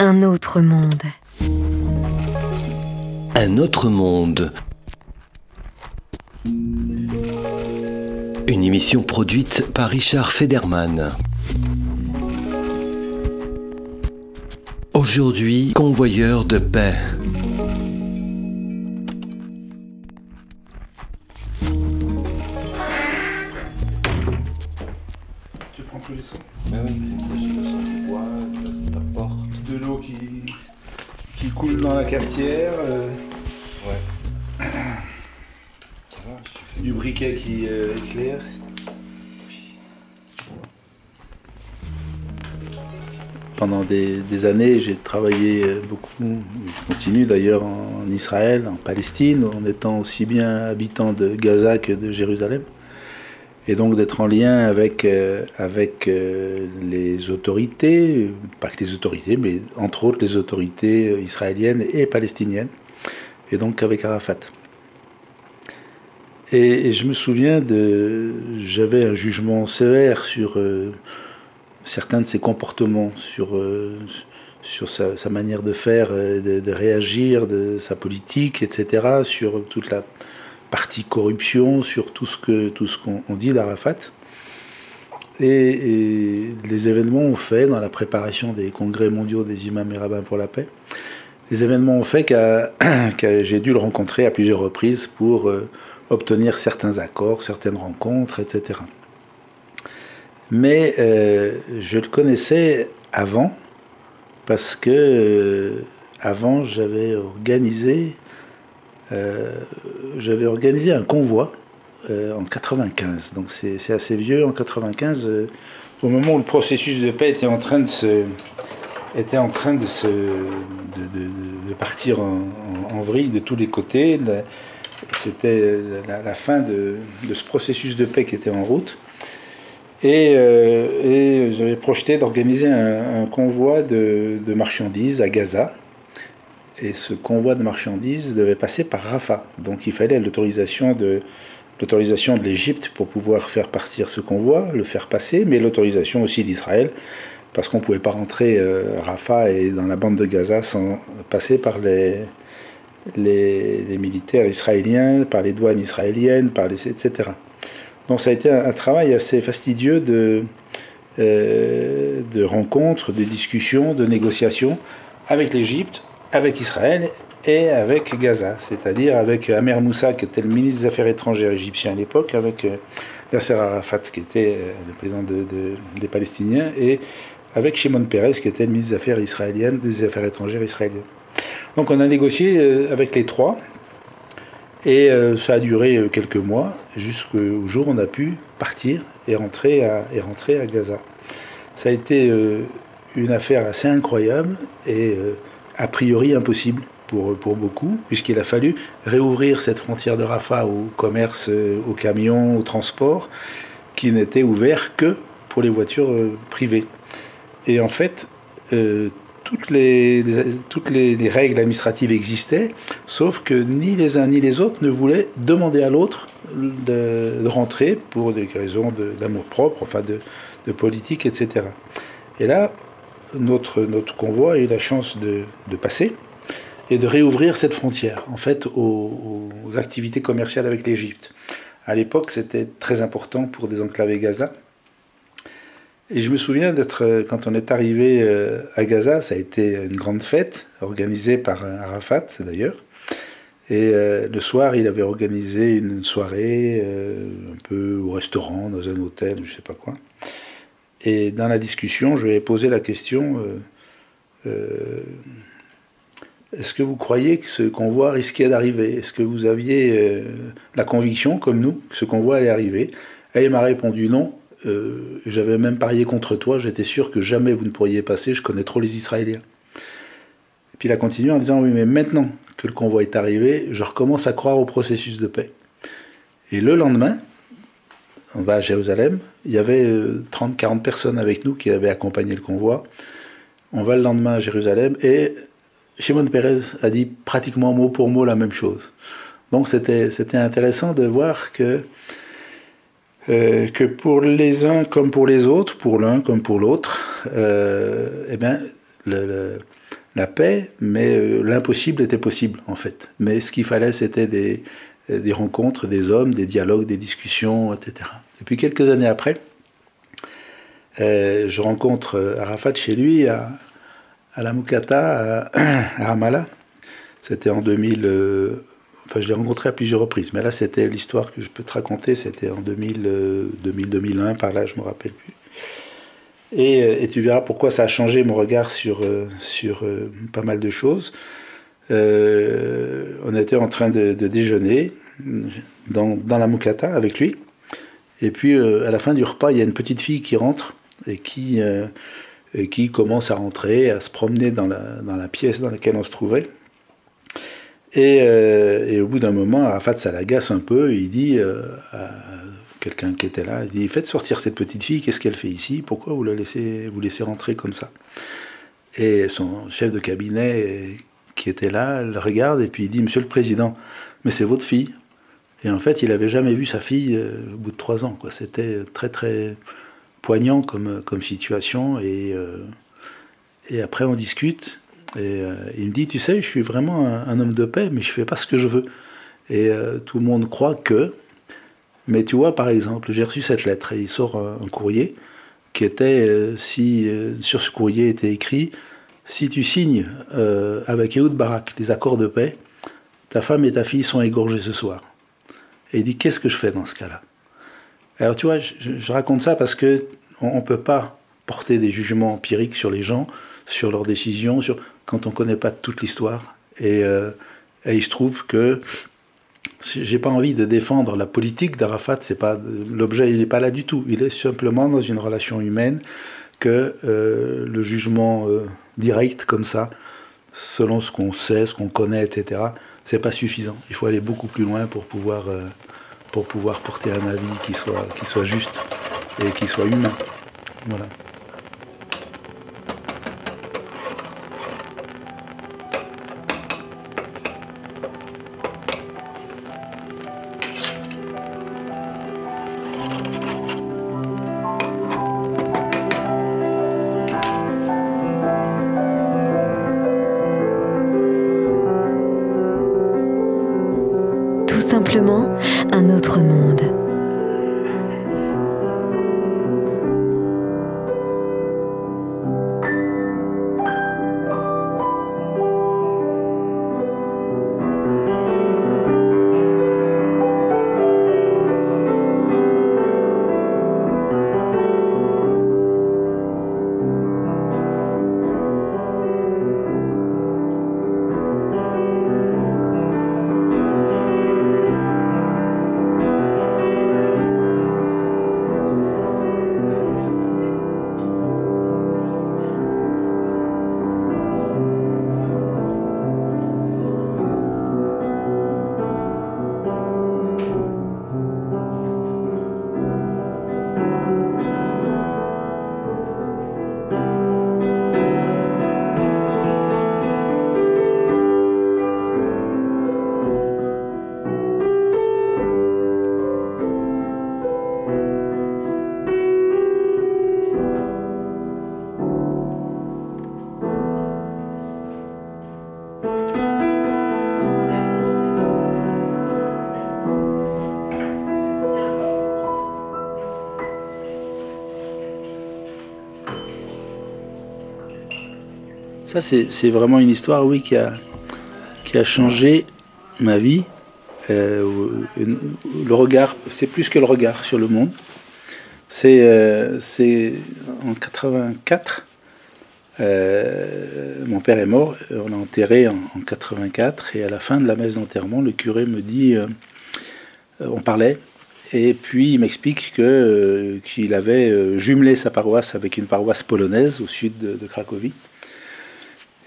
Un autre monde. Un autre monde. Une émission produite par Richard Federman. Aujourd'hui, convoyeur de paix. Tous les sons Bah oui, comme ça j'ai le son du bois, de la porte. De l'eau qui, qui coule dans la cafetière, euh, Ouais. Ça va, je suis du briquet qui euh, éclaire. Pendant des, des années, j'ai travaillé euh, beaucoup, je continue d'ailleurs en Israël, en Palestine, en étant aussi bien habitant de Gaza que de Jérusalem. Et donc d'être en lien avec, euh, avec euh, les autorités, pas que les autorités, mais entre autres les autorités euh, israéliennes et palestiniennes, et donc avec Arafat. Et, je me souviens de. J'avais un jugement sévère sur certains de ses comportements, sur, sur sa, manière de faire, de réagir, de sa politique, etc., sur toute la partie corruption, sur tout ce qu'on on dit d'Arafat. Et, et les événements ont fait, dans la préparation des congrès mondiaux des imams et rabbins pour la paix, les événements ont fait que j'ai dû le rencontrer à plusieurs reprises pour euh, obtenir certains accords, certaines rencontres, etc. Mais euh, je le connaissais avant, parce que euh, avant j'avais organisé, j'avais organisé un convoi euh, en 95. Donc c'est assez vieux. En 95, euh, au moment où le processus de paix était en train de se, était en train de se, de, partir en, en- vrille de tous les côtés. C'était la, fin de, ce processus de paix qui était en route. Et, euh, j'avais projeté d'organiser un, convoi de marchandises à Gaza. Et ce convoi de marchandises devait passer par Rafah. Donc il fallait l'autorisation de, l'Égypte pour pouvoir faire partir ce convoi, le faire passer, mais l'autorisation aussi d'Israël, parce qu'on ne pouvait pas rentrer euh, Rafah et dans la bande de Gaza sans passer par les, les, militaires israéliens, par les douanes israéliennes, par les, etc. Donc ça a été un, un travail assez fastidieux de, euh, de rencontres, de discussions, de négociations avec l'Égypte, avec Israël et avec Gaza, c'est-à-dire avec Amer Moussa, qui était le ministre des Affaires étrangères égyptien à l'époque, avec euh, Yasser Arafat, qui était euh, le président de- de- des Palestiniens, et avec Shimon Peres, qui était le ministre des Affaires israéliennes, des Affaires étrangères israéliennes. Donc on a négocié euh, avec les trois, et ça a duré quelques mois, jusqu'au jour où on a pu partir et rentrer à, et rentrer à Gaza. Ça a été une affaire assez incroyable et a priori impossible pour, pour beaucoup, puisqu'il a fallu réouvrir cette frontière de Rafah au commerce, euh, aux camions, au transport, qui n'était ouvert que pour les voitures euh, privées. Et en fait, euh, toutes, les, toutes les, les règles administratives existaient, sauf que ni les uns ni les autres ne voulaient demander à l'autre de, rentrer pour des raisons d'amour propre, enfin de, de politique, etc. Et là, notre, notre convoi a eu la chance de, de passer et de réouvrir cette frontière, en fait, aux, activités commerciales avec l'Égypte. À l'époque, c'était très important pour désenclaver Gaza. Et je me souviens d'être, quand on est arrivé euh, à Gaza, ça a été une grande fête, organisée par Arafat d'ailleurs. Et euh, le soir, il avait organisé une soirée, euh, un peu au restaurant, dans un hôtel, je sais pas quoi. Et dans la discussion, je ai posé la question euh, euh, est-ce que vous croyez que ce convoi risquait d'arriver? Est-ce que vous aviez euh, la conviction, comme nous, que ce convoi allait arriver? Et il m'a répondu non. J'avais même parié contre toi. J'étais sûr que jamais vous ne pourriez passer. Je connais trop les Israéliens. Puis il a continué en disant oui, mais maintenant que le convoi est arrivé, je recommence à croire au processus de paix. Et le lendemain, on va à Jérusalem. Il y avait 30-40 personnes avec nous qui avaient accompagné le convoi. On va le lendemain à Jérusalem et Shimon Peres a dit pratiquement mot pour mot la même chose. Donc c'était intéressant de voir que euh, que pour les uns comme pour les autres, pour l'un comme pour l'autre, euh, eh le, la paix, mais euh, l'impossible était possible en fait. Mais ce qu'il fallait, c'était des, des rencontres, des hommes, des dialogues, des discussions, etc. Et puis quelques années après, euh, je rencontre Arafat chez lui à, à la Moukata, à, Ramallah. C'était en 2000. euh, enfin, je l'ai rencontré à plusieurs reprises, mais là, c'était l'histoire que je peux te raconter. C'était en 2000, euh, 2000-2001, par là, je me rappelle plus. Et, euh, et tu verras pourquoi ça a changé mon regard sur, euh, sur euh, pas mal de choses. Euh, on était en train de, déjeuner dans, la Moukata avec lui. Et puis, euh, à la fin du repas, il y a une petite fille qui rentre et qui, euh, commence à rentrer, à se promener dans la, pièce dans laquelle on se trouvait. Et, au bout d'un moment, Arafat, ça l'agace un peu. Il dit à quelqu'un qui était là, il dit Faites sortir cette petite fille, qu'est-ce qu'elle fait ici? Pourquoi vous la laissez, vous laissez rentrer comme ça? Et son chef de cabinet qui était là, le regarde et puis il dit Monsieur le Président, mais c'est votre fille. Et en fait, il n'avait jamais vu sa fille euh, au bout de trois ans. C'était très très poignant comme, comme situation. Et, euh, et après, on discute. Et euh, il me dit, tu sais, je suis vraiment un, homme de paix, mais je fais pas ce que je veux. Et euh, tout le monde croit que. Mais tu vois, par exemple, j'ai reçu cette lettre et il sort un, un courrier qui était, euh, si euh, sur ce courrier était écrit, si tu signes euh, avec Ehud Barak les accords de paix, ta femme et ta fille sont égorgées ce soir. Et il dit, qu'est-ce que je fais dans ce cas-là? Alors tu vois, je, raconte ça parce que on ne peut pas porter des jugements empiriques sur les gens, sur leurs décisions, sur quand on ne connaît pas toute l'histoire. Et, euh, et, il se trouve que j'ai pas envie de défendre la politique d'Arafat. C'est pas l'objet, il n'est pas là du tout. Il est simplement dans une relation humaine que euh, le jugement euh, direct comme ça, selon ce qu'on sait, ce qu'on connaît, etc. C'est pas suffisant. Il faut aller beaucoup plus loin pour pouvoir euh, pour pouvoir porter un avis qui soit qui soit juste et qui soit humain. Voilà. Ça, c'est vraiment une histoire, oui, qui a, qui a changé ma vie. Euh, le regard, c'est plus que le regard sur le monde. C'est euh, en 84, euh, mon père est mort, on l'a enterré en, en, 84, et à la fin de la messe d'enterrement, le curé me dit, on parlait, et puis il m'explique que qu'il avait jumelé sa paroisse avec une paroisse polonaise au sud de Cracovie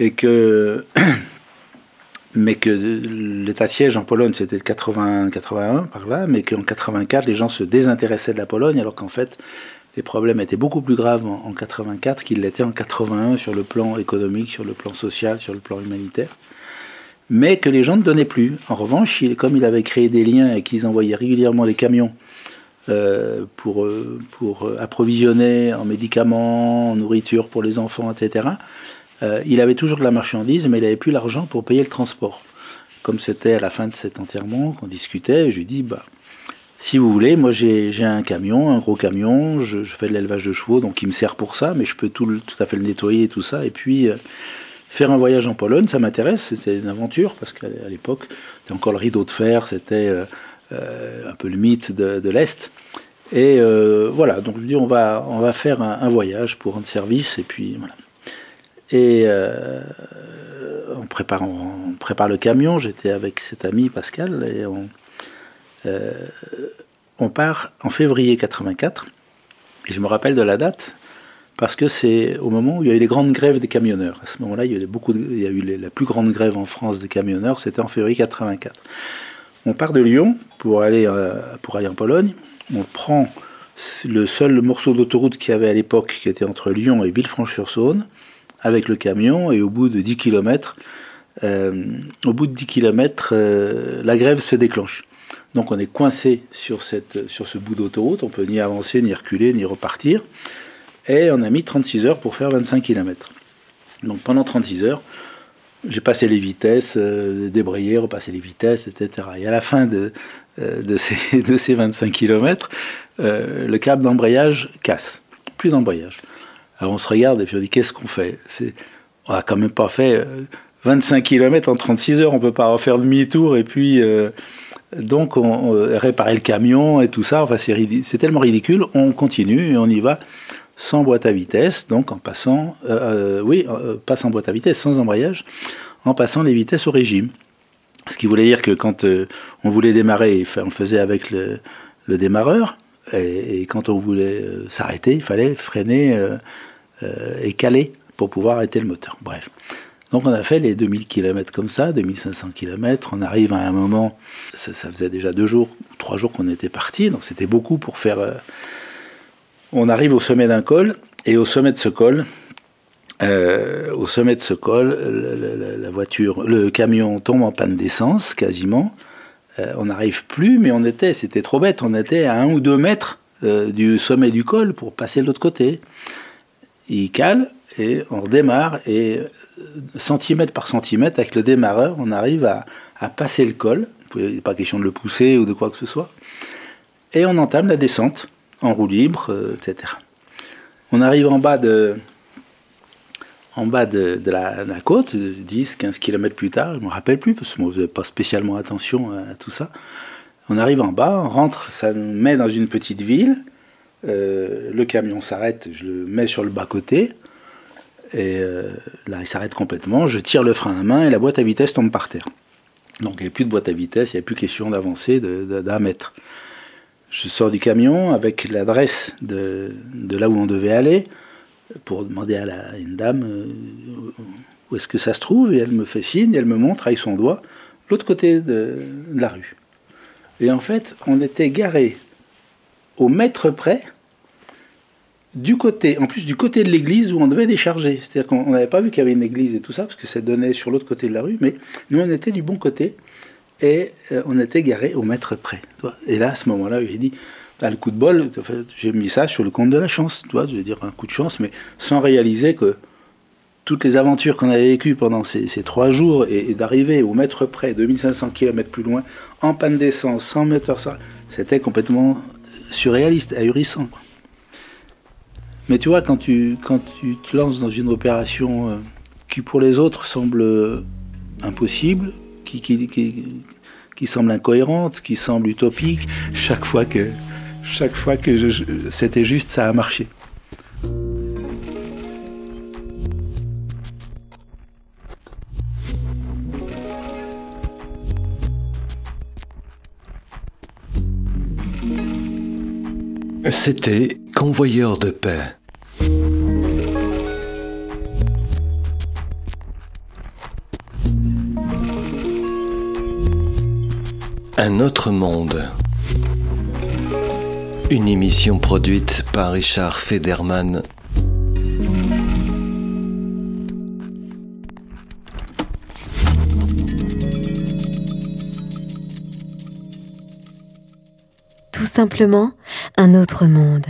et que mais que l'état de siège en Pologne c'était 80 81 par là mais qu'en 84 les gens se désintéressaient de la Pologne alors qu'en fait les problèmes étaient beaucoup plus graves en, en 84 qu'ils l'étaient en 81 sur le plan économique, sur le plan social, sur le plan humanitaire. Mais que les gens ne donnaient plus. En revanche, comme il avait créé des liens et qu'ils envoyaient régulièrement des camions pour, pour approvisionner en médicaments, en nourriture pour les enfants, etc. il avait toujours de la marchandise, mais il n'avait plus l'argent pour payer le transport. Comme c'était à la fin de cet enterrement qu'on discutait, je lui dis bah, si vous voulez, moi j'ai un camion, un gros camion, je, fais de l'élevage de chevaux, donc il me sert pour ça, mais je peux tout, à fait le nettoyer et tout ça. Et puis euh, faire un voyage en Pologne, ça m'intéresse, c'est une aventure, parce qu'à l'époque, c'était encore le rideau de fer, c'était euh, euh, un peu le mythe de, l'Est. Et voilà, donc je dis on va, on va faire un, voyage pour rendre service, et puis voilà. Et on, prépare, on prépare le camion, j'étais avec cet ami Pascal, et on euh, part en février 84, et je me rappelle de la date, parce que c'est au moment où il y a eu les grandes grèves des camionneurs. À ce moment-là, il y a eu, la plus grande grève en France des camionneurs, c'était en février 84. On part de Lyon euh, pour aller en Pologne. On prend le seul morceau d'autoroute qu'il y avait à l'époque, qui était entre Lyon et Villefranche-sur-Saône, avec le camion, et au bout de 10 km, euh, au bout de 10 km, la grève se déclenche. Donc on est coincé sur, cette, sur ce bout d'autoroute, on peut ni avancer, ni reculer, ni repartir. Et on a mis 36 heures pour faire 25 km. Donc pendant 36 heures, j'ai passé les vitesses, euh, débrayé, repassé les vitesses, etc. Et à la fin de, euh, ces, de ces 25 km, euh, le câble d'embrayage casse. Plus d'embrayage. Alors on se regarde et puis on dit qu'est-ce qu'on fait? On n'a quand même pas fait 25 km en 36 heures, on peut pas refaire demi-tour et puis donc, on, réparait le camion et tout ça. Enfin, c'est tellement ridicule. On continue et on y va sans boîte à vitesse, donc en passant, euh, euh, oui, euh, pas sans boîte à vitesse, sans embrayage, en passant les vitesses au régime. Ce qui voulait dire que quand on voulait démarrer, on le faisait avec le, démarreur, et, quand on voulait s'arrêter, il fallait freiner et caler pour pouvoir arrêter le moteur. Bref. Donc on a fait les 2000 km comme ça, 2500 km. On arrive à un moment, ça, faisait déjà deux jours, trois jours qu'on était parti, donc c'était beaucoup pour faire. Euh, on arrive au sommet d'un col, et au sommet de ce col, euh, au sommet de ce col, la, voiture, le camion tombe en panne d'essence quasiment. Euh, on n'arrive plus, mais on était, c'était trop bête, on était à un ou deux mètres du sommet du col pour passer de l'autre côté. Il cale et on redémarre et centimètre par centimètre, avec le démarreur, on arrive à, passer le col. Il n'est pas question de le pousser ou de quoi que ce soit. Et on entame la descente en roue libre, euh, etc. On arrive en bas de, en bas de, la, côte, 10, 15 km plus tard, je ne me rappelle plus, parce que je ne faisais pas spécialement attention à, tout ça. On arrive en bas, on rentre, ça nous met dans une petite ville. Euh, le camion s'arrête, je le mets sur le bas-côté. Et euh, là, il s'arrête complètement. Je tire le frein à main et la boîte à vitesse tombe par terre. Donc il n'y a plus de boîte à vitesse, il n'y a plus question d'avancer d'un mètre. Je sors du camion avec l'adresse de, là où on devait aller pour demander à, une dame euh, où est-ce que ça se trouve? Et elle me fait signe, elle me montre avec son doigt l'autre côté de, de la rue. Et en fait, on était garé au mètre près du côté, en plus du côté de l'église où on devait décharger. C'est-à-dire qu'on n'avait pas vu qu'il y avait une église et tout ça, parce que ça donnait sur l'autre côté de la rue, mais nous on était du bon côté et euh, on était garé au mètre près. Et là, à ce moment-là, j'ai dit, bah, le coup de bol, j'ai mis ça sur le compte de la chance, tu je veux dire un coup de chance, mais sans réaliser que toutes les aventures qu'on avait vécues pendant ces, trois jours et, d'arriver au mètre près, 2500 km plus loin, en panne d'essence, sans moteur, ça, c'était complètement surréaliste, ahurissant. Mais tu vois, quand tu, quand tu te lances dans une opération euh, qui pour les autres semble euh, impossible, qui, qui, qui, semble incohérente, qui semble utopique, chaque fois que, chaque fois que c'était juste, ça a marché. C'était Convoyeur de paix. Un autre monde. Une émission produite par Richard Federman. Tout simplement un autre monde.